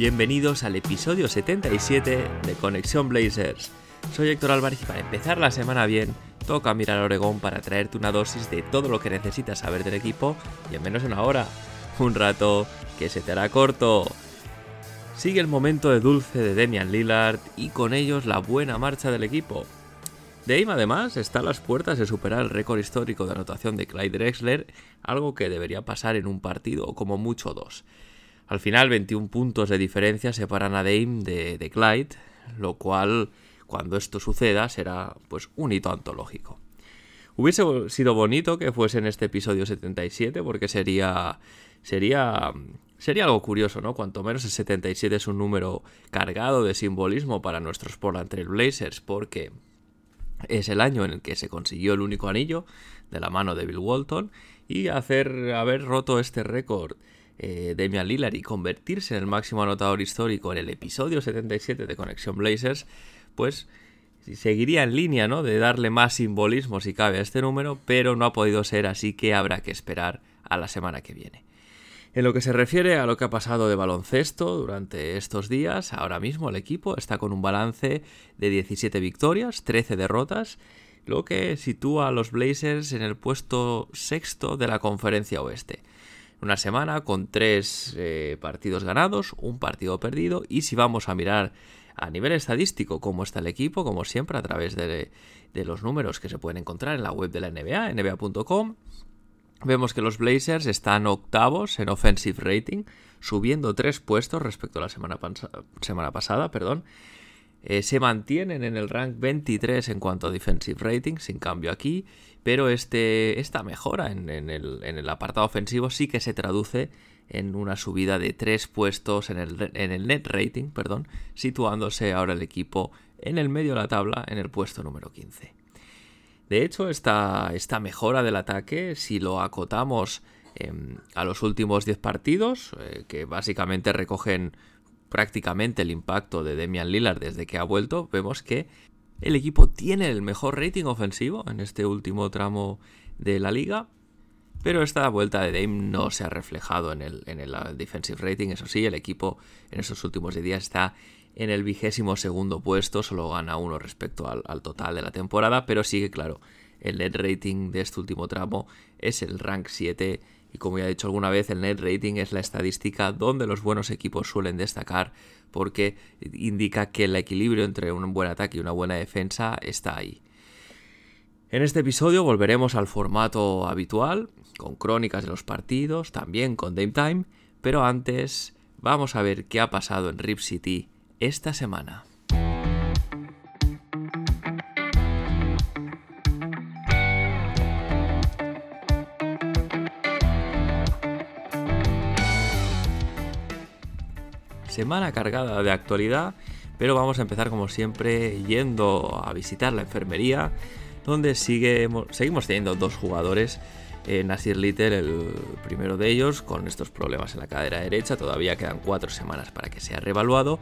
Bienvenidos al episodio 77 de Conexión Blazers. Soy Héctor Álvarez y para empezar la semana bien, toca mirar a Oregón para traerte una dosis de todo lo que necesitas saber del equipo y en menos de una hora. Un rato que se te hará corto. Sigue el momento de dulce de Demian Lillard y con ellos la buena marcha del equipo. Dame además está a las puertas de superar el récord histórico de anotación de Clyde Drexler, algo que debería pasar en un partido o como mucho dos. Al final 21 puntos de diferencia separan a Dame de, de Clyde, lo cual cuando esto suceda será pues un hito antológico. Hubiese sido bonito que fuese en este episodio 77 porque sería sería sería algo curioso, ¿no? Cuanto menos el 77 es un número cargado de simbolismo para nuestros Portland Trail Blazers porque es el año en el que se consiguió el único anillo de la mano de Bill Walton y hacer haber roto este récord eh, Damian Lillard y convertirse en el máximo anotador histórico en el episodio 77 de Conexión Blazers, pues seguiría en línea, ¿no? De darle más simbolismo si cabe a este número, pero no ha podido ser, así que habrá que esperar a la semana que viene. En lo que se refiere a lo que ha pasado de baloncesto durante estos días, ahora mismo el equipo está con un balance de 17 victorias, 13 derrotas, lo que sitúa a los Blazers en el puesto sexto de la conferencia oeste una semana con tres eh, partidos ganados, un partido perdido y si vamos a mirar a nivel estadístico cómo está el equipo, como siempre a través de, de los números que se pueden encontrar en la web de la NBA, nba.com, vemos que los Blazers están octavos en offensive rating, subiendo tres puestos respecto a la semana, semana pasada, perdón. Eh, se mantienen en el rank 23 en cuanto a defensive rating, sin cambio aquí, pero este, esta mejora en, el, en, el, apartado ofensivo sí que se traduce en una subida de 3 puestos en el, en el net rating, perdón, situándose ahora el equipo en el medio de la tabla en el puesto número 15. De hecho, esta, esta mejora del ataque, si lo acotamos eh, a los últimos 10 partidos, eh, que básicamente recogen prácticamente el impacto de Demian Lillard desde que ha vuelto, vemos que el equipo tiene el mejor rating ofensivo en este último tramo de la liga. Pero esta vuelta de Dame no se ha reflejado en el, en el defensive rating. Eso sí, el equipo en estos últimos días está en el vigésimo segundo puesto. Solo gana uno respecto al, al total de la temporada. Pero sigue claro, el net rating de este último tramo es el rank 7 y como ya he dicho alguna vez, el net rating es la estadística donde los buenos equipos suelen destacar porque indica que el equilibrio entre un buen ataque y una buena defensa está ahí. En este episodio volveremos al formato habitual, con crónicas de los partidos, también con Dame Time, pero antes vamos a ver qué ha pasado en Rip City esta semana. Semana cargada de actualidad, pero vamos a empezar como siempre yendo a visitar la enfermería, donde sigue, seguimos teniendo dos jugadores. Eh, Nasir Little, el primero de ellos, con estos problemas en la cadera derecha, todavía quedan cuatro semanas para que sea reevaluado.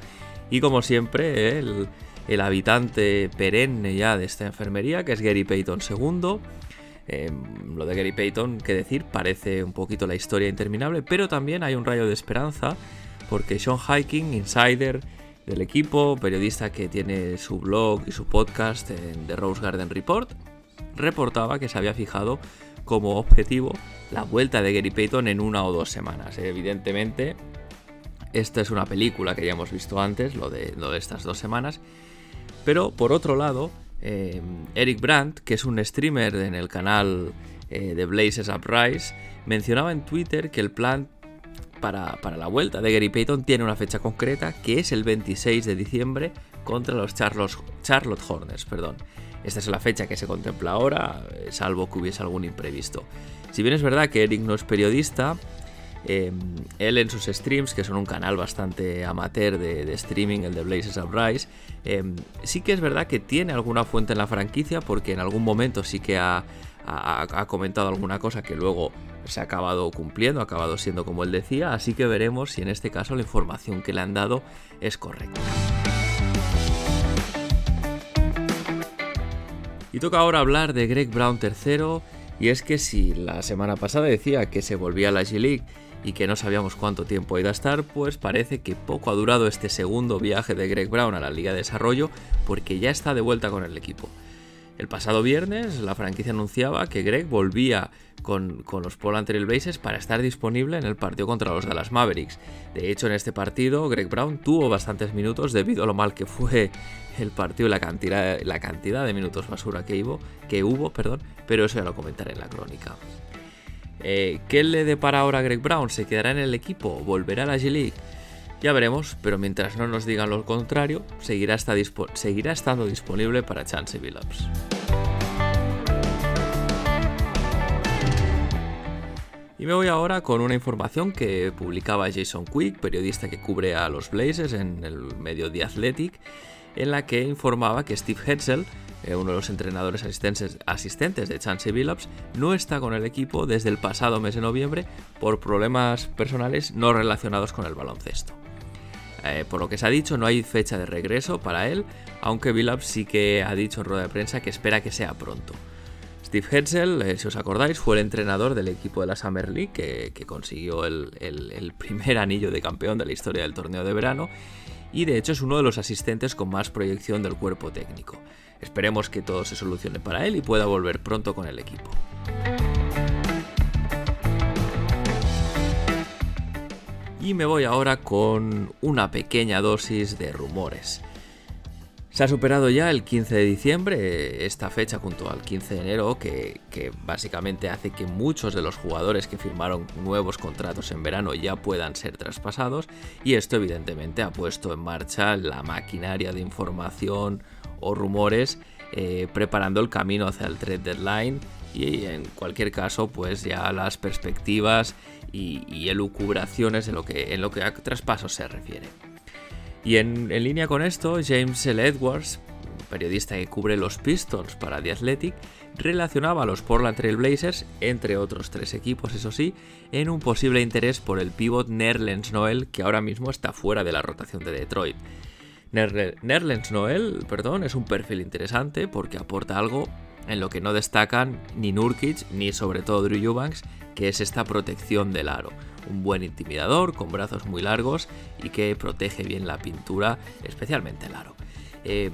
Y como siempre, el, habitante perenne ya de esta enfermería, que es Gary Payton II. Eh, lo de Gary Payton, que decir, parece un poquito la historia interminable, pero también hay un rayo de esperanza porque Sean Hiking, insider del equipo, periodista que tiene su blog y su podcast en The Rose Garden Report, reportaba que se había fijado como objetivo la vuelta de Gary Payton en una o dos semanas. Evidentemente, esta es una película que ya hemos visto antes, lo de, lo de estas dos semanas. Pero por otro lado, eh, Eric Brandt, que es un streamer en el canal eh, de Blazes Uprise, mencionaba en Twitter que el plan para, la vuelta de Gary Payton tiene una fecha concreta que es el 26 de diciembre contra los Charlotte, Hornets. Perdón. Esta es la fecha que se contempla ahora, salvo que hubiese algún imprevisto. Si bien es verdad que Eric no es periodista, Em, él en sus streams, que son un canal bastante amateur de, streaming, el de Blazes Uprise, em, sí que es verdad que tiene alguna fuente en la franquicia porque en algún momento sí que ha, comentado alguna cosa que luego se ha acabado cumpliendo, ha acabado siendo como él decía, así que veremos si en este caso la información que le han dado es correcta. Y toca ahora hablar de Greg Brown III, y es que si la semana pasada decía que se volvía a la G-League y que no sabíamos cuánto tiempo iba a estar, pues parece que poco ha durado este segundo viaje de Greg Brown a la Liga de Desarrollo porque ya está de vuelta con el equipo. El pasado viernes la franquicia anunciaba que Greg volvía con, los Portland Trail Blazers para estar disponible en el partido contra los Dallas Mavericks. De hecho, en este partido Greg Brown tuvo bastantes minutos debido a lo mal que fue el partido y la cantidad, de minutos basura que hubo, que hubo perdón, pero eso ya lo comentaré en la crónica. Eh, ¿Qué le depara ahora a Greg Brown? ¿Se quedará en el equipo? ¿Volverá a la G-League? Ya veremos, pero mientras no nos digan lo contrario, seguirá, seguirá estando disponible para Chance Billups. Y me voy ahora con una información que publicaba Jason Quick, periodista que cubre a los Blazers en el medio The Athletic, en la que informaba que Steve Hetzel, eh, uno de los entrenadores asistentes, de Chance Billups, no está con el equipo desde el pasado mes de noviembre por problemas personales no relacionados con el baloncesto. Eh, por lo que se ha dicho, no hay fecha de regreso para él, aunque Billups sí que ha dicho en rueda de prensa que espera que sea pronto. Steve Hetzel, eh, si os acordáis, fue el entrenador del equipo de la Summer League que, consiguió el, primer anillo de campeón de la historia del torneo de verano y de hecho es uno de los asistentes con más proyección del cuerpo técnico. Esperemos que todo se solucione para él y pueda volver pronto con el equipo. Y me voy ahora con una pequeña dosis de rumores. Se ha superado ya el 15 de diciembre, esta fecha junto al 15 de enero, que, que, básicamente hace que muchos de los jugadores que firmaron nuevos contratos en verano ya puedan ser traspasados y esto evidentemente ha puesto en marcha la maquinaria de información o rumores eh, preparando el camino hacia el trade deadline y en cualquier caso pues ya las perspectivas y, elucubraciones en lo que, en lo que a traspasos se refiere. Y en, línea con esto, James L. Edwards, periodista que cubre los Pistons para The Athletic, relacionaba a los Portland Trail Blazers, entre otros tres equipos, eso sí, en un posible interés por el pivot Nerlens Noel, que ahora mismo está fuera de la rotación de Detroit. Nerlens Noel, perdón, es un perfil interesante porque aporta algo en lo que no destacan ni Nurkic ni sobre todo Drew Eubanks, que es esta protección del aro un buen intimidador con brazos muy largos y que protege bien la pintura, especialmente el aro. Eh,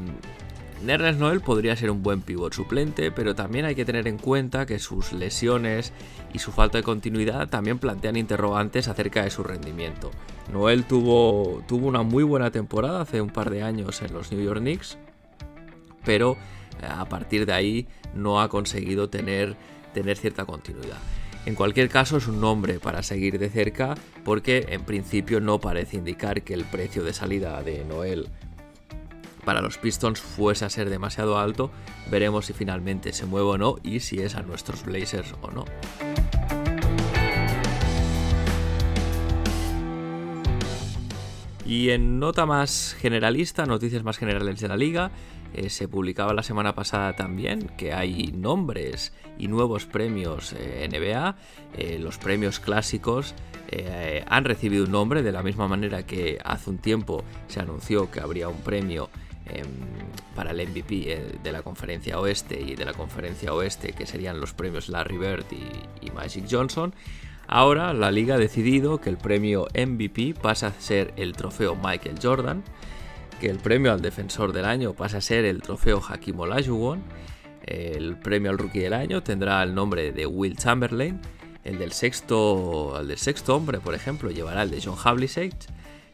Noel podría ser un buen pivot suplente, pero también hay que tener en cuenta que sus lesiones y su falta de continuidad también plantean interrogantes acerca de su rendimiento. Noel tuvo, tuvo una muy buena temporada hace un par de años en los New York Knicks, pero eh, a partir de ahí no ha conseguido tener, tener cierta continuidad. En cualquier caso es un nombre para seguir de cerca porque en principio no parece indicar que el precio de salida de Noel para los Pistons fuese a ser demasiado alto. Veremos si finalmente se mueve o no y si es a nuestros Blazers o no. Y en nota más generalista, noticias más generales de la liga, eh, se publicaba la semana pasada también que hay nombres y nuevos premios eh, NBA. Eh, los premios clásicos han recibido un nombre de la misma manera que hace un tiempo se anunció que habría un premio em, para el MVP de la conferencia oeste y de la conferencia oeste que serían los premios Larry Bird y Magic Johnson. Ahora la liga ha decidido que el premio MVP pasa a ser el trofeo Michael Jordan que el premio al defensor del año pasa a ser el trofeo Hakim Olajuwon. El premio al rookie del año tendrá el nombre de Will Chamberlain. El del sexto, el del sexto hombre, por ejemplo, llevará el de John Havlicek.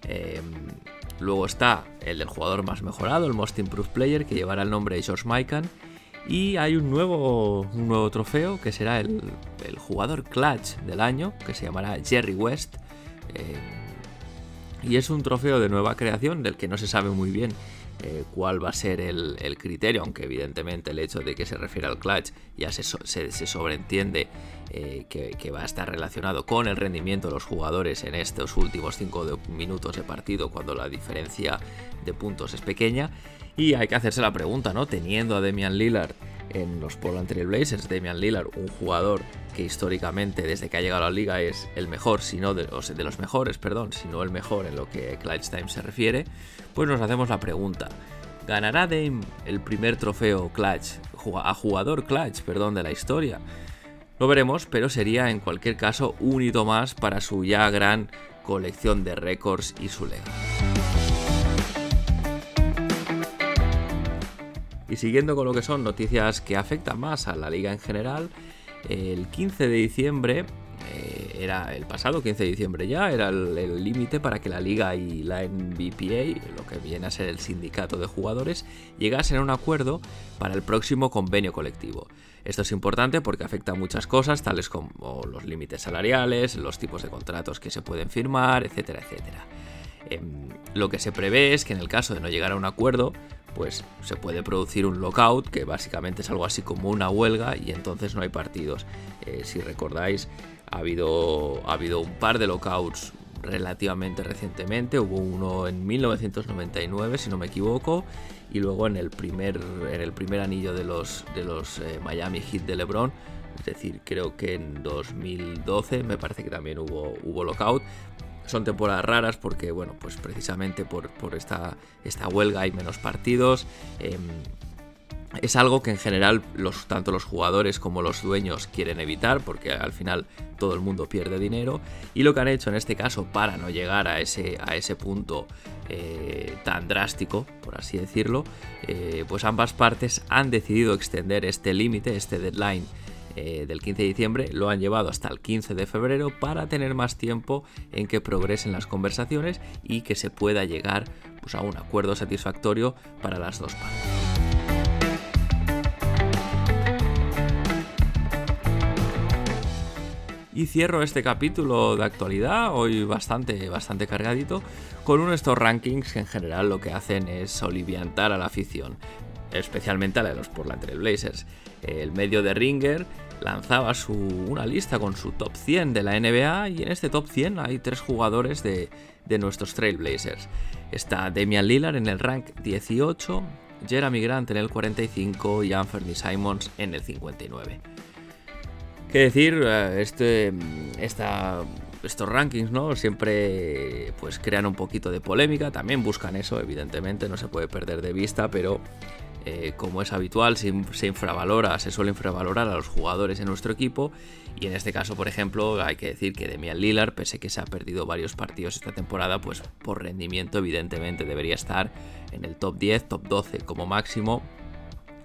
Em, luego está el del jugador más mejorado, el Most Improved Player, que llevará el nombre de George Mikan. Y hay un nuevo, un nuevo trofeo que será el, jugador clutch del año, que se llamará Jerry West. Em, y es un trofeo de nueva creación del que no se sabe muy bien eh, cuál va a ser el, criterio, aunque evidentemente el hecho de que se refiere al clutch ya se, sobreentiende eh, que, va a estar relacionado con el rendimiento de los jugadores en estos últimos 5 minutos de partido cuando la diferencia de puntos es pequeña. Y hay que hacerse la pregunta, ¿no? Teniendo a Demian Lillard en los Portland Trail Blazers, Damian Lillard, un jugador que históricamente desde que ha llegado a la liga es el mejor, si no de de los mejores, perdón, si no el mejor en lo que Clutch Time se refiere, pues nos hacemos la pregunta, ¿ganará Dame el primer trofeo Clutch, a jugador Clutch, perdón, de la historia? Lo veremos, pero sería en cualquier caso un hito más para su ya gran colección de récords y su legado. Y siguiendo con lo que son noticias que afectan más a la liga en general, el 15 de diciembre, eh, era el pasado 15 de diciembre ya, era el límite para que la liga y la NBPA, lo que viene a ser el sindicato de jugadores, llegasen a un acuerdo para el próximo convenio colectivo. Esto es importante porque afecta a muchas cosas, tales como los límites salariales, los tipos de contratos que se pueden firmar, etcétera, etcétera. Em, lo que se prevé es que en el caso de no llegar a un acuerdo, pues se puede producir un lockout, que básicamente es algo así como una huelga, y entonces no hay partidos. Eh, si recordáis, ha habido, ha habido un par de lockouts relativamente recientemente, hubo uno en 1999, si no me equivoco, y luego en el primer, en el primer anillo de los, de los eh, Miami Heat de LeBron, es decir, creo que en 2012 me parece que también hubo, hubo lockout, son temporadas raras porque, bueno, pues precisamente por, esta, esta, huelga hay menos partidos. Em, es algo que en general tanto los jugadores como los dueños quieren evitar porque al final todo el mundo pierde dinero y lo que han hecho en este caso para no llegar a ese, a ese punto eh, tan drástico, por así decirlo, eh, pues ambas partes han decidido extender este límite, este deadline eh, del 15 de diciembre lo han llevado hasta el 15 de febrero para tener más tiempo en que progresen las conversaciones y que se pueda llegar pues, a un acuerdo satisfactorio para las dos partes. Y cierro este capítulo de actualidad, hoy bastante, bastante cargadito, con uno de estos rankings que en general lo que hacen es oliviantar a la afición, especialmente a la de los Portland Trail Blazers el medio de Ringer lanzaba su, una lista con su top 100 de la NBA y en este top 100 hay tres jugadores de, nuestros Trailblazers. Está Damian Lillard en el rank 18, Jeremy Grant en el 45 y Anthony Simons en el 59. ¿Qué decir? Eh, este, estos rankings ¿no? siempre pues, crean un poquito de polémica, también buscan eso, evidentemente, no se puede perder de vista, pero eh, como es habitual, se, infravalora, se suele infravalorar a los jugadores en nuestro equipo. Y en este caso, por ejemplo, hay que decir que Demian Lillard, pese que se ha perdido varios partidos esta temporada, pues por rendimiento, evidentemente debería estar en el top 10, top 12 como máximo.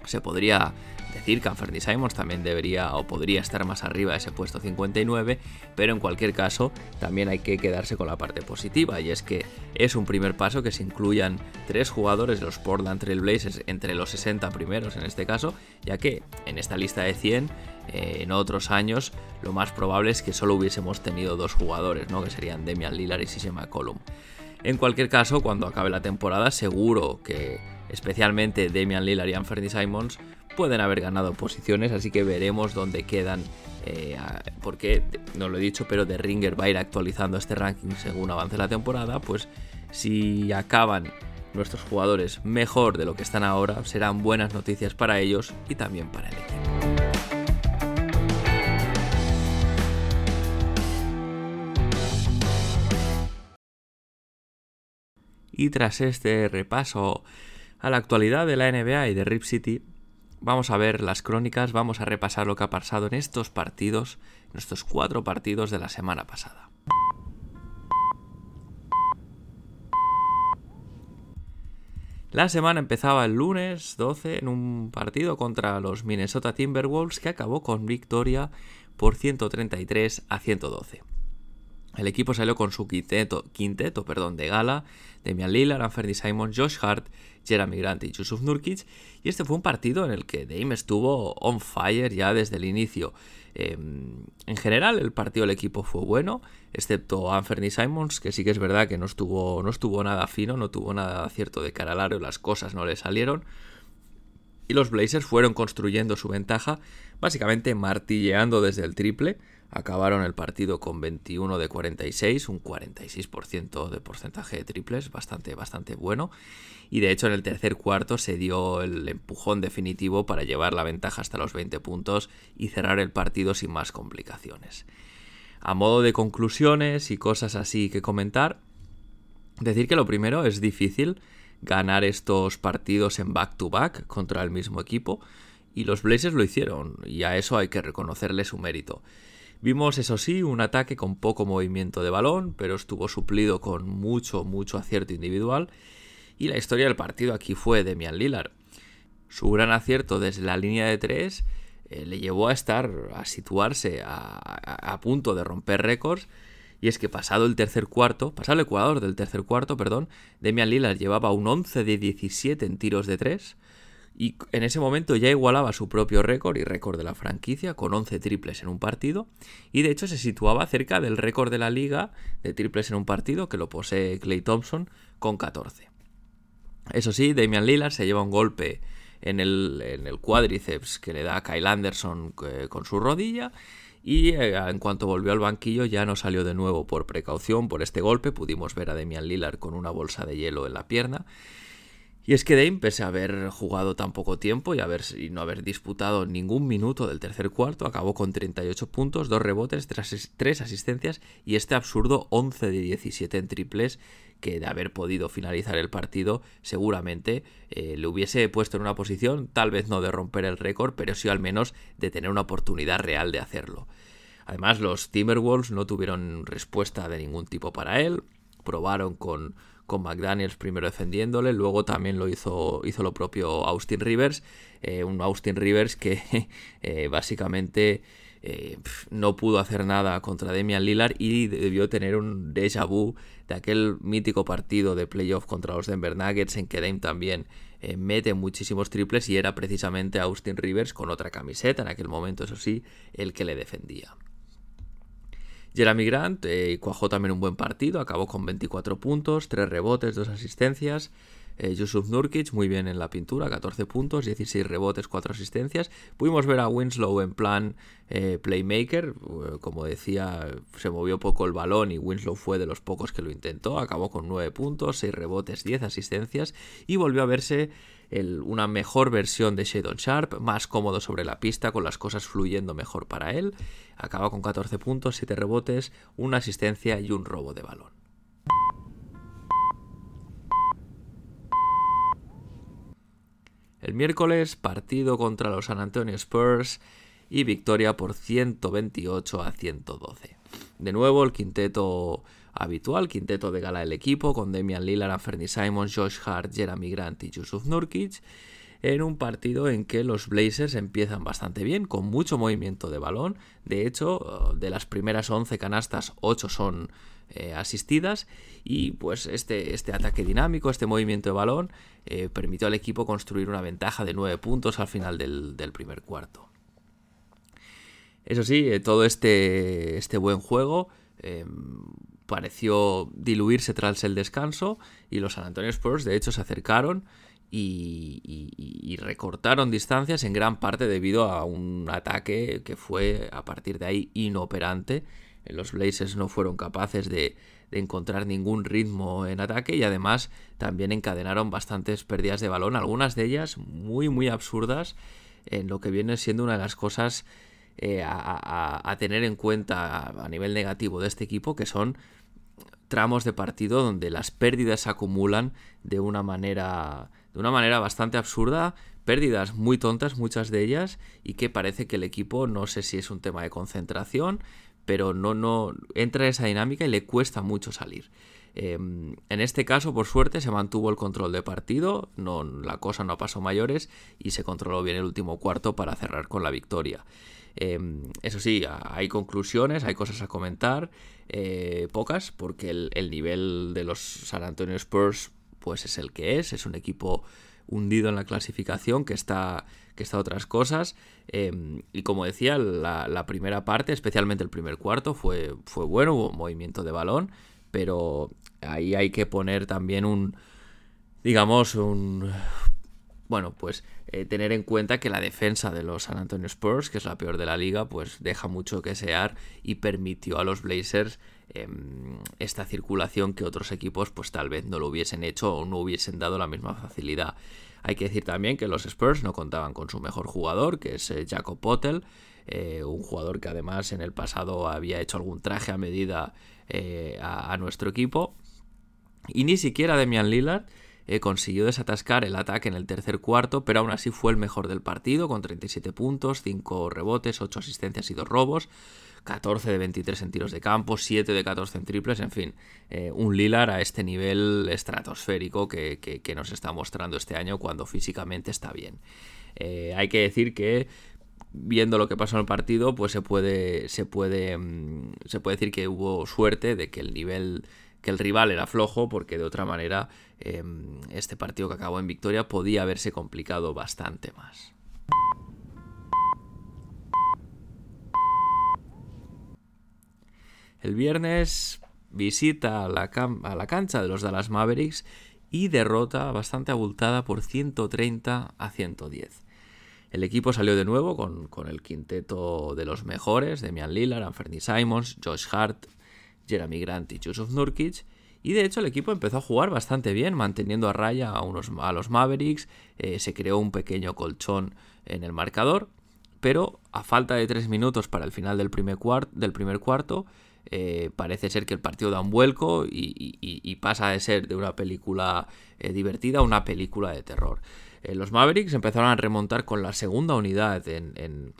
Se podría decir que Anthony Simons también debería o podría estar más arriba de ese puesto 59, pero en cualquier caso también hay que quedarse con la parte positiva y es que es un primer paso que se incluyan tres jugadores de los Portland Trail Blazers entre los 60 primeros en este caso, ya que en esta lista de 100 eh, en otros años lo más probable es que solo hubiésemos tenido dos jugadores, ¿no? que serían Demian Lillard y CJ McCollum. En cualquier caso, cuando acabe la temporada, seguro que especialmente Damian Lillard y Anthony Simons pueden haber ganado posiciones, así que veremos dónde quedan. Eh, porque, no lo he dicho, pero The Ringer va a ir actualizando este ranking según avance la temporada. Pues si acaban nuestros jugadores mejor de lo que están ahora, serán buenas noticias para ellos y también para el equipo. Y tras este repaso a la actualidad de la NBA y de Rip City, vamos a ver las crónicas, vamos a repasar lo que ha pasado en estos partidos, en estos cuatro partidos de la semana pasada. La semana empezaba el lunes 12 en un partido contra los Minnesota Timberwolves que acabó con victoria por 133 a 112. El equipo salió con su quinteto, quinteto perdón, de gala, Damian Lillard, Anthony Simon, Josh Hart, Jeremy Grant y Yusuf Nurkic. Y este fue un partido en el que Dame estuvo on fire ya desde el inicio. Em, en general, el partido del equipo fue bueno, excepto Anthony Simons, que sí que es verdad que no estuvo, no estuvo nada fino, no tuvo nada cierto de cara al aro, las cosas no le salieron. Y los Blazers fueron construyendo su ventaja, básicamente martilleando desde el triple. Acabaron el partido con 21 de 46, un 46% de porcentaje de triples, bastante, bastante bueno. Y de hecho en el tercer cuarto se dio el empujón definitivo para llevar la ventaja hasta los 20 puntos y cerrar el partido sin más complicaciones. A modo de conclusiones y cosas así que comentar, decir que lo primero es difícil ganar estos partidos en back-to-back -back contra el mismo equipo y los Blazers lo hicieron y a eso hay que reconocerle su mérito. Vimos, eso sí, un ataque con poco movimiento de balón, pero estuvo suplido con mucho, mucho acierto individual. Y la historia del partido aquí fue de Mian Lillard. Su gran acierto desde la línea de tres eh, le llevó a estar, a situarse a, punto de romper récords. Y es que pasado el tercer cuarto, pasado el ecuador del tercer cuarto, perdón, Demian Lillard llevaba un 11 de 17 en tiros de 3, y en ese momento ya igualaba su propio récord y récord de la franquicia con 11 triples en un partido y de hecho se situaba cerca del récord de la liga de triples en un partido que lo posee Clay Thompson con 14. Eso sí, Damian Lillard se lleva un golpe en el, en el cuádriceps que le da a Kyle Anderson eh, con su rodilla y eh, en cuanto volvió al banquillo ya no salió de nuevo por precaución por este golpe. Pudimos ver a Damian Lillard con una bolsa de hielo en la pierna y es que Dame, pese a haber jugado tan poco tiempo y, haber, no haber disputado ningún minuto del tercer cuarto, acabó con 38 puntos, 2 rebotes, 3 asistencias y este absurdo 11 de 17 en triples que de haber podido finalizar el partido seguramente eh, le hubiese puesto en una posición tal vez no de romper el récord, pero sí al menos de tener una oportunidad real de hacerlo. Además los Timberwolves no tuvieron respuesta de ningún tipo para él, probaron con con McDaniels primero defendiéndole, luego también lo hizo, hizo lo propio Austin Rivers, eh, un Austin Rivers que eh, básicamente eh, no pudo hacer nada contra Demian Lillard y debió tener un déjà vu de aquel mítico partido de playoff contra los Denver Nuggets en que Dame también mete muchísimos triples y era precisamente Austin Rivers con otra camiseta en aquel momento, eso sí, el que le defendía. Jeremy Grant eh, cuajó también un buen partido, acabó con 24 puntos, 3 rebotes, 2 asistencias. Eh, Yusuf Nurkic muy bien en la pintura, 14 puntos, 16 rebotes, 4 asistencias. Pudimos ver a Winslow en plan eh, playmaker, como decía, se movió poco el balón y Winslow fue de los pocos que lo intentó, acabó con 9 puntos, 6 rebotes, 10 asistencias y volvió a verse una mejor versión de Shadon Sharp, más cómodo sobre la pista, con las cosas fluyendo mejor para él. Acaba con 14 puntos, 7 rebotes, una asistencia y un robo de balón. El miércoles, partido contra los San Antonio Spurs y victoria por 128 a 112. De nuevo, el quinteto habitual, quinteto de gala del equipo, con Damian Lillard, Anthony Simons, Josh Hart, Jeremy Grant y Yusuf Nurkic, en un partido en que los Blazers empiezan bastante bien, con mucho movimiento de balón. De hecho, de las primeras 11 canastas, 8 son eh, asistidas y pues este, este, ataque dinámico, este movimiento de balón, eh, permitió al equipo construir una ventaja de 9 puntos al final del, primer cuarto. Eso sí, eh, todo este, este buen juego pareció diluirse tras el descanso y los San Antonio Spurs de hecho se acercaron y, recortaron distancias en gran parte debido a un ataque que fue a partir de ahí inoperante. Los Blazers no fueron capaces de, encontrar ningún ritmo en ataque y además también encadenaron bastantes pérdidas de balón, algunas de ellas muy muy absurdas en lo que viene siendo una de las cosas eh, a, tener en cuenta a nivel negativo de este equipo, que son tramos de partido donde las pérdidas se acumulan de una manera de una manera bastante absurda, pérdidas muy tontas muchas de ellas y que parece que el equipo no sé si es un tema de concentración, pero no no entra en esa dinámica y le cuesta mucho salir. Em, en este caso, por suerte, se mantuvo el control de partido, no, la cosa no pasó mayores y se controló bien el último cuarto para cerrar con la victoria. Em, eso sí, hay conclusiones, hay cosas a comentar, eh, pocas, porque el, nivel de los San Antonio Spurs pues es el que es, es un equipo hundido en la clasificación que está, que está otras cosas. Em, y como decía, la, primera parte, especialmente el primer cuarto, fue, fue bueno, hubo movimiento de balón, pero ahí hay que poner también un, digamos, un, bueno, pues eh, tener en cuenta que la defensa de los San Antonio Spurs, que es la peor de la liga, pues deja mucho que sear y permitió a los Blazers em, esta circulación que otros equipos pues tal vez no lo hubiesen hecho o no hubiesen dado la misma facilidad. Hay que decir también que los Spurs no contaban con su mejor jugador, que es eh, Jacob Potel, eh, un jugador que además en el pasado había hecho algún traje a medida a, a nuestro equipo. Y ni siquiera Demian Lillard eh, consiguió desatascar el ataque en el tercer cuarto, pero aún así fue el mejor del partido, con 37 puntos, 5 rebotes, 8 asistencias y 2 robos, 14 de 23 en tiros de campo, 7 de 14 en triples, en fin, eh, un Lilar a este nivel estratosférico que, nos está mostrando este año cuando físicamente está bien. Eh, hay que decir que viendo lo que pasó en el partido, pues se puede, se puede, mm, se puede decir que hubo suerte de que el nivel que el rival era flojo, porque de otra manera em, este partido que acabó en victoria podía haberse complicado bastante más. El viernes visita a la, cancha de los Dallas Mavericks y derrota bastante abultada por 130 a 110. El equipo salió de nuevo con, con el quinteto de los mejores, Demian Lillard, Anthony Simons, Josh Hart, Jeremy Grant y Joseph Nurkic. Y de hecho el equipo empezó a jugar bastante bien, manteniendo a raya a, unos, a los Mavericks, eh, se creó un pequeño colchón en el marcador, pero a falta de tres minutos para el final del primer, cuarto, eh, parece ser que el partido da un vuelco y, pasa de ser de una película eh, divertida a una película de terror. los Mavericks empezaron a remontar con la segunda unidad en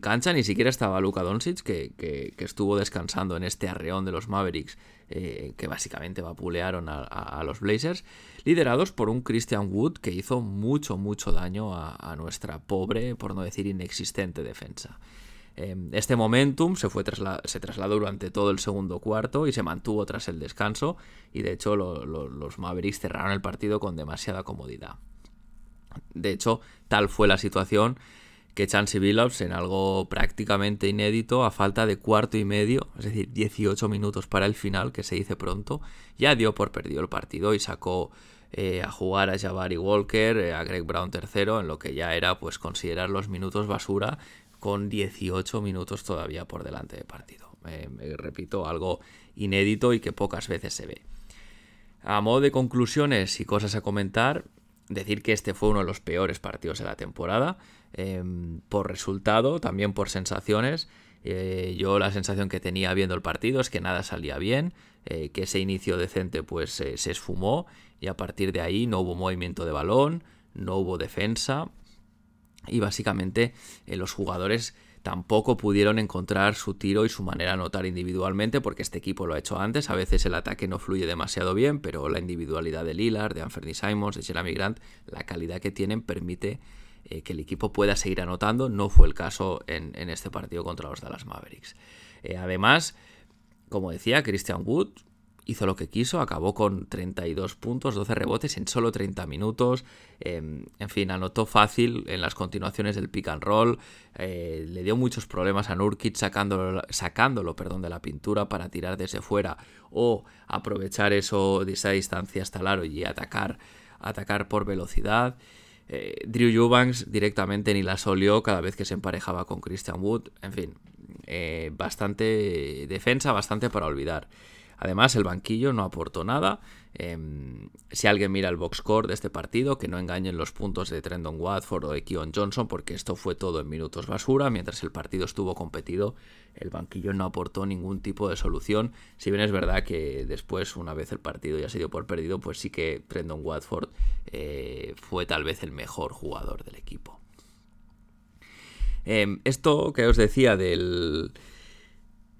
cancha ni siquiera estaba Luka Doncic, que, estuvo descansando en este arreón de los Mavericks, eh, que básicamente vapulearon a, los Blazers, liderados por un Christian Wood que hizo mucho, mucho daño a, nuestra pobre, por no decir inexistente defensa. Em, este momentum se, fue se trasladó durante todo el segundo cuarto y se mantuvo tras el descanso, y de hecho los Mavericks cerraron el partido con demasiada comodidad. De hecho, tal fue la situación que Chansey Billups en algo prácticamente inédito, a falta de cuarto y medio, es decir, 18 minutos para el final, que se dice pronto, ya dio por perdido el partido y sacó eh, a jugar a Jabari Walker, eh, a Greg Brown tercero, en lo que ya era pues considerar los minutos basura, con 18 minutos todavía por delante de partido. repito, algo inédito y que pocas veces se ve. A modo de conclusiones y cosas a comentar, decir que este fue uno de los peores partidos de la temporada. Em, por resultado, también por sensaciones. Eh, yo la sensación que tenía viendo el partido es que nada salía bien, eh, que ese inicio decente pues se esfumó y a partir de ahí no hubo movimiento de balón, no hubo defensa y básicamente eh, los jugadores tampoco pudieron encontrar su tiro y su manera de anotar individualmente porque este equipo lo ha hecho antes. A veces el ataque no fluye demasiado bien, pero la individualidad de Lillard, de Anthony Simons, de Jeremy Grant, la calidad que tienen permite eh, que el equipo pueda seguir anotando. No fue el caso en, este partido contra los Dallas Mavericks. Eh, además, como decía, Christian Wood hizo lo que quiso, acabó con 32 puntos, 12 rebotes en solo 30 minutos. Em, en fin, anotó fácil en las continuaciones del pick and roll. Eh, le dio muchos problemas a Nurkic sacándolo, sacándolo perdón, de la pintura para tirar desde fuera o aprovechar eso de esa distancia hasta el aro y atacar, atacar por velocidad. Eh, Drew Eubanks directamente ni la solió cada vez que se emparejaba con Christian Wood. En fin, eh, bastante defensa, bastante para olvidar. Además, el banquillo no aportó nada. Em, si alguien mira el box score de este partido, que no engañen los puntos de Trendon Watford o de Keon Johnson, porque esto fue todo en minutos basura. Mientras el partido estuvo competido, el banquillo no aportó ningún tipo de solución. Si bien es verdad que después, una vez el partido ya se dio por perdido, pues sí que Trendon Watford eh, fue tal vez el mejor jugador del equipo. Em, esto que os decía del.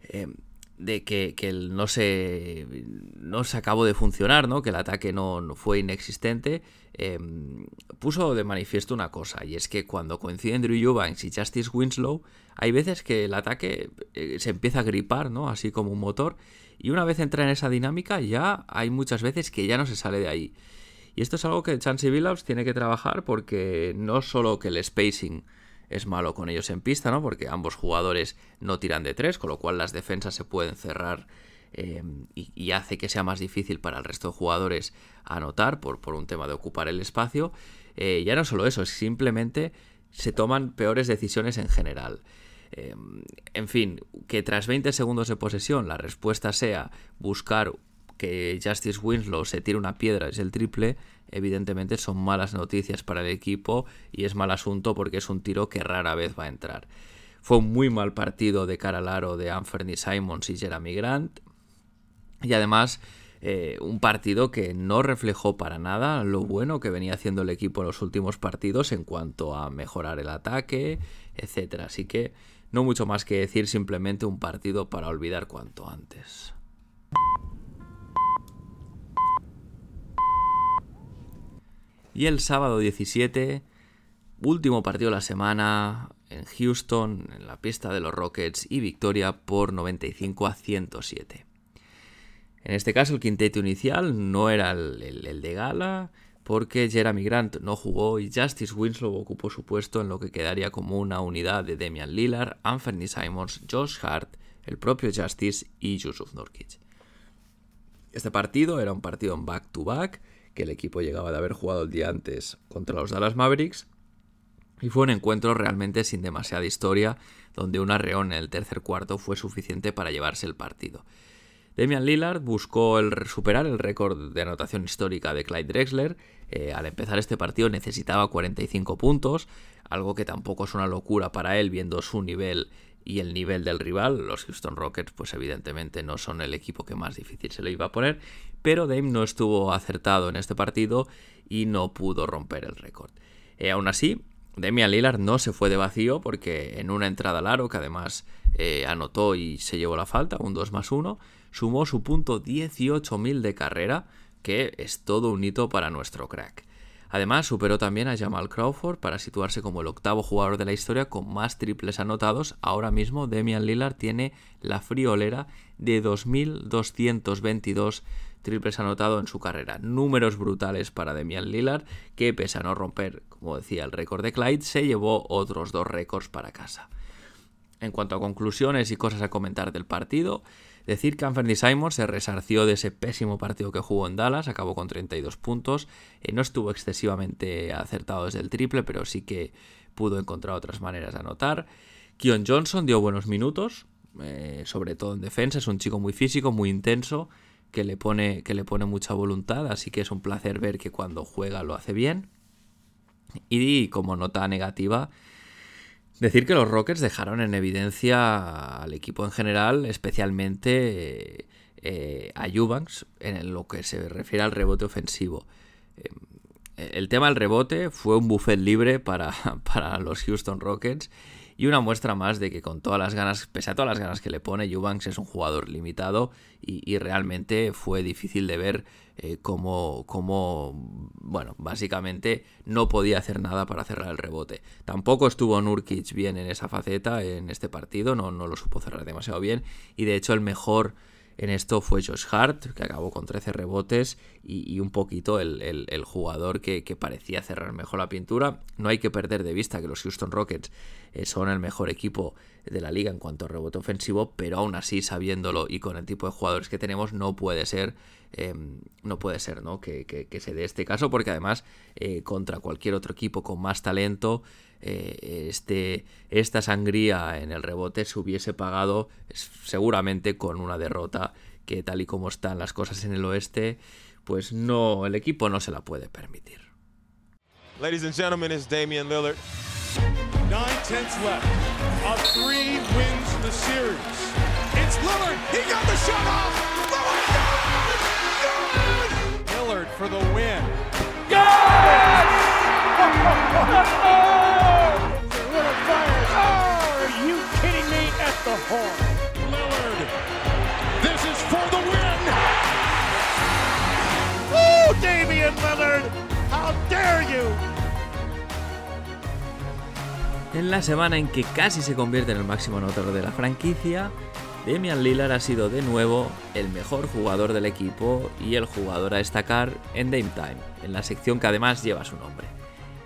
Em, de que, que no se no se acabó de funcionar, ¿no? Que el ataque no, fue inexistente, em, puso de manifiesto una cosa, y es que cuando coinciden Drew Eubanks y Justice Winslow, hay veces que el ataque eh, se empieza a gripar, ¿no? Así como un motor, y una vez entra en esa dinámica, ya hay muchas veces que ya no se sale de ahí. Y esto es algo que Chansey Billups tiene que trabajar porque no solo que el spacing es malo con ellos en pista, ¿no? Porque ambos jugadores no tiran de tres, con lo cual las defensas se pueden cerrar eh, y, hace que sea más difícil para el resto de jugadores anotar por, por un tema de ocupar el espacio. Eh, ya no solo eso, simplemente se toman peores decisiones en general. Eh, en fin, que tras 20 segundos de posesión la respuesta sea buscar que Justice Winslow se tire una piedra, es el triple, evidentemente son malas noticias para el equipo y es mal asunto porque es un tiro que rara vez va a entrar. Fue un muy mal partido de cara al aro de Anthony Simons y Jeremy Grant. Y además, eh, un partido que no reflejó para nada lo bueno que venía haciendo el equipo en los últimos partidos en cuanto a mejorar el ataque, etc. Así que no mucho más que decir, simplemente un partido para olvidar cuanto antes. Y el sábado 17, último partido de la semana en Houston, en la pista de los Rockets y victoria por 95 a 107. En este caso el quinteto inicial no era el, de gala porque Jeremy Grant no jugó y Justice Winslow ocupó su puesto en lo que quedaría como una unidad de Damian Lillard, Anthony Simons, Josh Hart, el propio Justice y Yusuf Nurkic. Este partido era un partido en back to back que el equipo llegaba de haber jugado el día antes contra los Dallas Mavericks. Y fue un encuentro realmente sin demasiada historia, donde un arreón en el tercer cuarto fue suficiente para llevarse el partido. Damian Lillard buscó el superar el récord de anotación histórica de Clyde Drexler. Eh, al empezar este partido necesitaba 45 puntos, algo que tampoco es una locura para él viendo su nivel y el nivel del rival. Los Houston Rockets, pues evidentemente no son el equipo que más difícil se le iba a poner, pero Dame no estuvo acertado en este partido y no pudo romper el récord. Eh, aún así, Damian Lillard no se fue de vacío porque en una entrada al aro, que además eh, anotó y se llevó la falta, un 2 más 1, sumó su punto 18.000 de carrera, que es todo un hito para nuestro crack. Además, superó también a Jamal Crawford para situarse como el octavo jugador de la historia con más triples anotados. Ahora mismo Damian Lillard tiene la friolera de 2.222 triples anotados en su carrera. Números brutales para Damian Lillard, que pese a no romper, como decía, el récord de Clyde, se llevó otros dos récords para casa. En cuanto a conclusiones y cosas a comentar del partido, Decir que Anthony Simon se resarció de ese pésimo partido que jugó en Dallas, acabó con 32 puntos, eh, no estuvo excesivamente acertado desde el triple, pero sí que pudo encontrar otras maneras de anotar. Keon Johnson dio buenos minutos, eh, sobre todo en defensa, es un chico muy físico, muy intenso, que le, pone, que le pone mucha voluntad, así que es un placer ver que cuando juega lo hace bien. Y como nota negativa, Decir que los Rockets dejaron en evidencia al equipo en general, especialmente eh, a Eubanks, en lo que se refiere al rebote ofensivo. Eh, el tema del rebote fue un buffet libre para, para, los Houston Rockets y una muestra más de que con todas las ganas, pese a todas las ganas que le pone, Eubanks es un jugador limitado y realmente fue difícil de ver eh, como, bueno, básicamente no podía hacer nada para cerrar el rebote. Tampoco estuvo Nurkic bien en esa faceta en este partido, no, no lo supo cerrar demasiado bien y de hecho el mejor en esto fue Josh Hart, que acabó con 13 rebotes y, un poquito el, jugador que, parecía cerrar mejor la pintura. No hay que perder de vista que los Houston Rockets eh, son el mejor equipo de la liga en cuanto a rebote ofensivo, pero aún así, sabiéndolo y con el tipo de jugadores que tenemos, no puede ser Em, no puede ser ¿no? Que, se dé este caso, porque además eh, contra cualquier otro equipo con más talento, eh, este, esta sangría en el rebote se hubiese pagado seguramente con una derrota que tal y como están las cosas en el oeste, pues no, el equipo no se la puede permitir. Ladies and gentlemen, it's Damian Lillard. Nine tenths left. A three wins the series. It's Lillard. He got the shot off. for the win. Yes! the horn. Lillard, this is for the win. Oh, Damian Lillard, how dare you! En la semana en que casi se convierte en el máximo anotador de la franquicia, Damian Lillard ha sido de nuevo el mejor jugador del equipo y el jugador a destacar en Dame Time, en la sección que además lleva su nombre.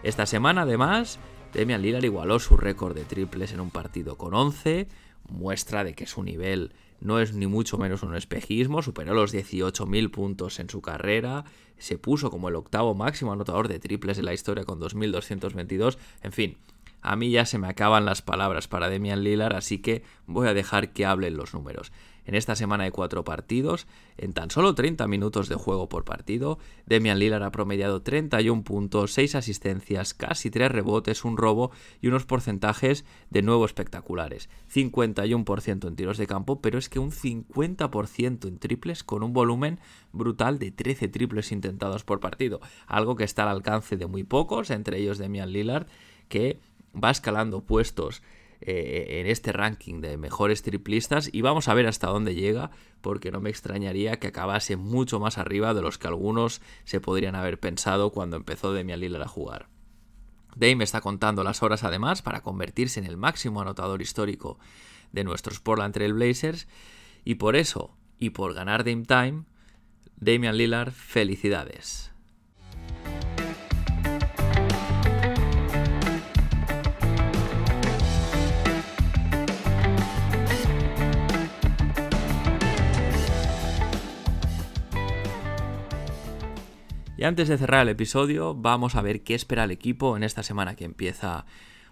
Esta semana además, Damian Lillard igualó su récord de triples en un partido con 11, muestra de que su nivel no es ni mucho menos un espejismo, superó los 18.000 puntos en su carrera, se puso como el octavo máximo anotador de triples de la historia con 2.222, en fin, a mí ya se me acaban las palabras para Demian Lillard, así que voy a dejar que hablen los números. En esta semana de cuatro partidos, en tan solo 30 minutos de juego por partido, Demian Lillard ha promediado 31 puntos, 6 asistencias, casi 3 rebotes, un robo y unos porcentajes de nuevo espectaculares. 51% en tiros de campo, pero es que un 50% en triples con un volumen brutal de 13 triples intentados por partido, algo que está al alcance de muy pocos, entre ellos Demian Lillard, que va escalando puestos eh, en este ranking de mejores triplistas y vamos a ver hasta dónde llega porque no me extrañaría que acabase mucho más arriba de los que algunos se podrían haber pensado cuando empezó Demian Lillard a jugar. Dame está contando las horas además para convertirse en el máximo anotador histórico de nuestros Portland Trail Blazers y por eso y por ganar Dame Time, Damian Lillard, felicidades. Y antes de cerrar el episodio, vamos a ver qué espera el equipo en esta semana que empieza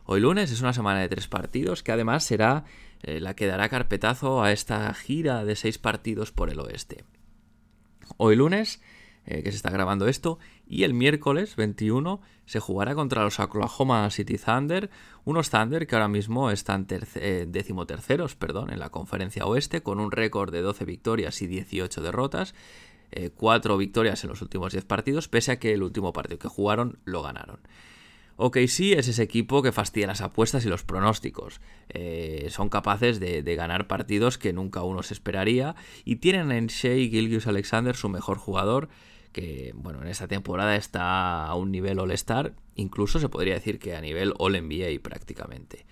hoy lunes. Es una semana de tres partidos que además será eh, la que dará carpetazo a esta gira de seis partidos por el oeste. Hoy lunes, eh, que se está grabando esto, y el miércoles 21 se jugará contra los Oklahoma City Thunder, unos Thunder que ahora mismo están eh, decimoterceros perdón, en la conferencia oeste con un récord de 12 victorias y 18 derrotas eh, cuatro victorias en los últimos 10 partidos, pese a que el último partido que jugaron lo ganaron. Ok, sí, es ese equipo que fastidia las apuestas y los pronósticos. Eh, son capaces de, ganar partidos que nunca uno se esperaría y tienen en Shea Gilgius Alexander su mejor jugador, que bueno, en esta temporada está a un nivel All-Star, incluso se podría decir que a nivel All-NBA prácticamente.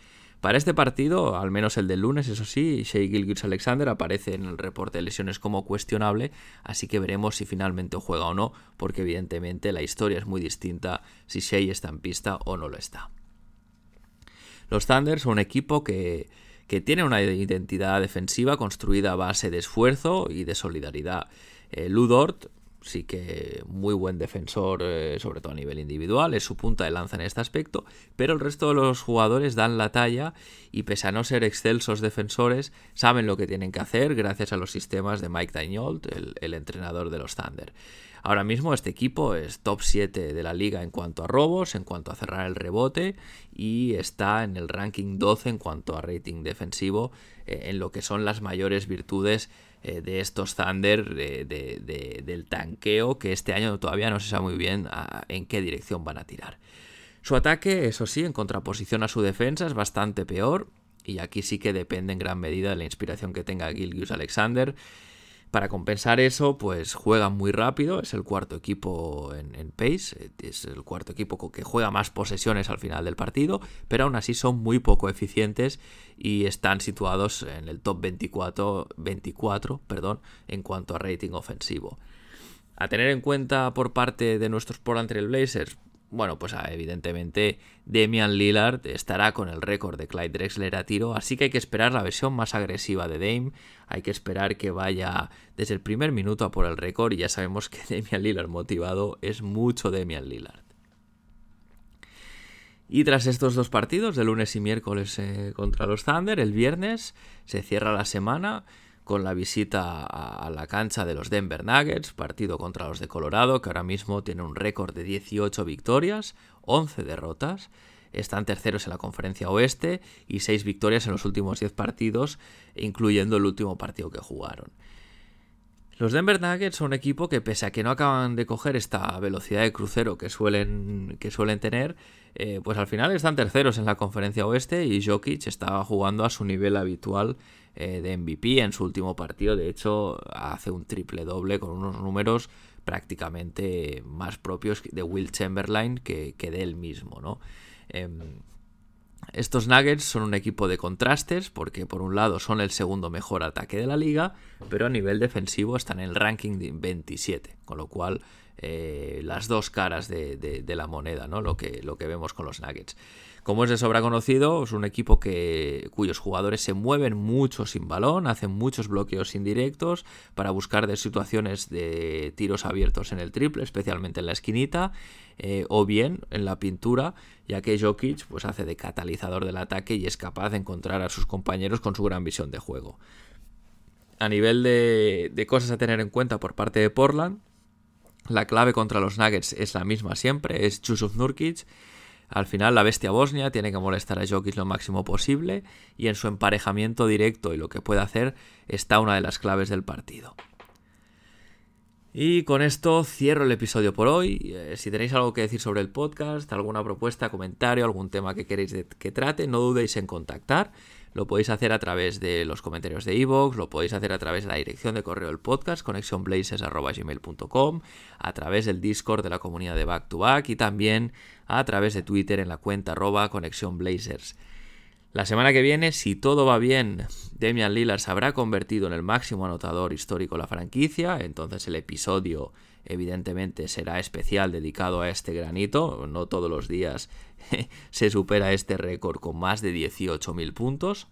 Para este partido, al menos el del lunes, eso sí, Shea Gilgis Alexander aparece en el reporte de lesiones como cuestionable, así que veremos si finalmente juega o no, porque evidentemente la historia es muy distinta si Shea está en pista o no lo está. Los Thunder son un equipo que, que tiene una identidad defensiva construida a base de esfuerzo y de solidaridad. Eh, Ludort sí que muy buen defensor, eh, sobre todo a nivel individual, es su punta de lanza en este aspecto, pero el resto de los jugadores dan la talla y pese a no ser excelsos defensores, saben lo que tienen que hacer gracias a los sistemas de Mike Daignault, el, entrenador de los Thunder. Ahora mismo este equipo es top 7 de la liga en cuanto a robos, en cuanto a cerrar el rebote y está en el ranking 12 en cuanto a rating defensivo, en lo que son las mayores virtudes eh, de estos Thunder del tanqueo que este año todavía no se sabe muy bien en qué dirección van a tirar. Su ataque, eso sí, en contraposición a su defensa es bastante peor y aquí sí que depende en gran medida de la inspiración que tenga Gilgius Alexander para compensar eso, pues juega muy rápido, es el cuarto equipo en, pace, es el cuarto equipo que juega más posesiones al final del partido, pero aún así son muy poco eficientes y están situados en el top 24, 24 perdón, en cuanto a rating ofensivo. A tener en cuenta por parte de nuestros Portland Trail Blazers, bueno, pues ah, evidentemente Damian Lillard estará con el récord de Clyde Drexler a tiro, así que hay que esperar la versión más agresiva de Dame, hay que esperar que vaya desde el primer minuto a por el récord y ya sabemos que Damian Lillard motivado es mucho Damian Lillard. Y tras estos dos partidos, de lunes y miércoles eh, contra los Thunder, el viernes se cierra la semana con la visita a la cancha de los Denver Nuggets, partido contra los de Colorado, que ahora mismo tiene un récord de 18 victorias, 11 derrotas. Están terceros en la conferencia oeste y 6 victorias en los últimos 10 partidos, incluyendo el último partido que jugaron. Los Denver Nuggets son un equipo que pese a que no acaban de coger esta velocidad de crucero que suelen, que suelen tener, eh, pues al final están terceros en la conferencia oeste y Jokic estaba jugando a su nivel habitual eh, de MVP en su último partido. De hecho, hace un triple doble con unos números prácticamente más propios de Will Chamberlain que, de él mismo, ¿no? Em, Estos Nuggets son un equipo de contrastes porque por un lado son el segundo mejor ataque de la liga, pero a nivel defensivo están en el ranking de 27, con lo cual eh, las dos caras de, la moneda, ¿no? Lo que, lo que vemos con los Nuggets. Como es de sobra conocido, es un equipo que, cuyos jugadores se mueven mucho sin balón, hacen muchos bloqueos indirectos para buscar de situaciones de tiros abiertos en el triple, especialmente en la esquinita, eh, o bien en la pintura, ya que Jokic pues, hace de catalizador del ataque y es capaz de encontrar a sus compañeros con su gran visión de juego. A nivel de, de cosas a tener en cuenta por parte de Portland, la clave contra los Nuggets es la misma siempre, es Chusuf Nurkic al final la bestia bosnia tiene que molestar a Jokic lo máximo posible y en su emparejamiento directo y lo que puede hacer está una de las claves del partido. Y con esto cierro el episodio por hoy. Eh, si tenéis algo que decir sobre el podcast, alguna propuesta, comentario, algún tema que queréis que trate, no dudéis en contactar. Lo podéis hacer a través de los comentarios de iVoox, lo podéis hacer a través de la dirección de correo del podcast, connectionblazers.gmail.com, a través del Discord de la comunidad de Back to Back y también a través de Twitter en la cuenta arroba. La semana que viene, si todo va bien, Damian Lillard se habrá convertido en el máximo anotador histórico de la franquicia, entonces el episodio evidentemente será especial dedicado a este granito, no todos los días se supera este récord con más de 18.000 puntos.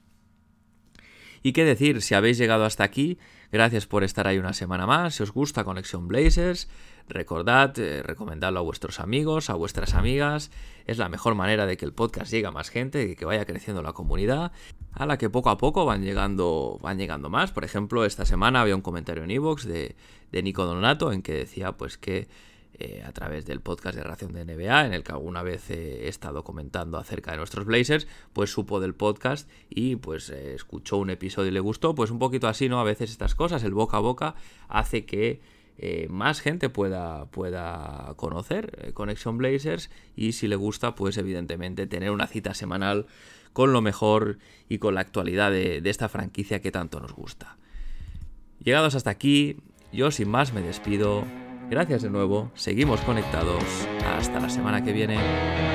Y qué decir, si habéis llegado hasta aquí, gracias por estar ahí una semana más. Si os gusta Conexión Blazers, recordad, eh, recomendadlo a vuestros amigos, a vuestras amigas. Es la mejor manera de que el podcast llegue a más gente y que vaya creciendo la comunidad, a la que poco a poco van llegando, van llegando más. Por ejemplo, esta semana había un comentario en Evox de, de Nico Donato en que decía pues que eh, a través del podcast de Ración de NBA, en el que alguna vez he estado comentando acerca de nuestros Blazers, pues supo del podcast y pues eh, escuchó un episodio y le gustó, pues un poquito así, ¿no? A veces estas cosas, el boca a boca, hace que eh, más gente pueda, pueda conocer Conexión Blazers y si le gusta, pues evidentemente tener una cita semanal con lo mejor y con la actualidad de esta franquicia que tanto nos gusta. Llegados hasta aquí, yo sin más me despido. Gracias de nuevo, seguimos conectados. Hasta la semana que viene.